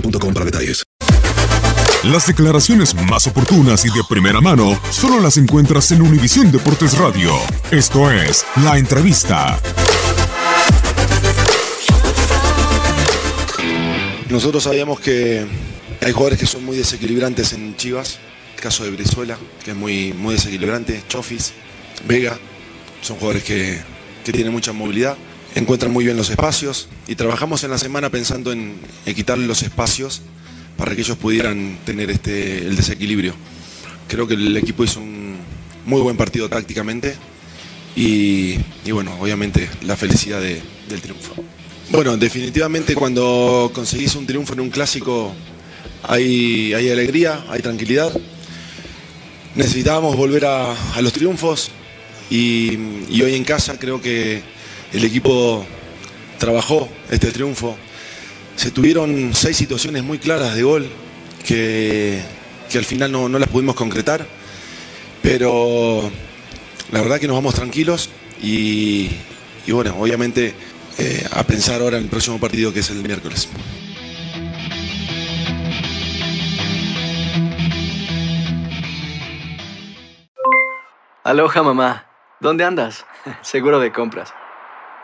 boostmobile.com para detalles. Las declaraciones más oportunas y de primera mano solo las encuentras en Univisión Deportes Radio. Esto es La Entrevista. Nosotros sabíamos que hay jugadores que son muy desequilibrantes en Chivas. El caso de Brizuela, que es muy, muy desequilibrante. Chofis, Vega, son jugadores que, que tienen mucha movilidad. Encuentran muy bien los espacios y trabajamos en la semana pensando en, quitarle los espacios para que ellos pudieran tener este, el desequilibrio. Creo que el equipo hizo un muy buen partido tácticamente y, bueno, obviamente la felicidad de- del triunfo. Bueno, definitivamente cuando conseguís un triunfo en un clásico hay, hay alegría, hay tranquilidad. Necesitábamos volver a, los triunfos y hoy en casa creo que el equipo trabajó este triunfo. Se tuvieron seis situaciones muy claras de gol que, que al final no, no las pudimos concretar, pero la verdad que nos vamos tranquilos y, y bueno, obviamente eh, a pensar ahora en el próximo partido que es el miércoles. Aloha mamá, ¿dónde andas? Seguro de compras.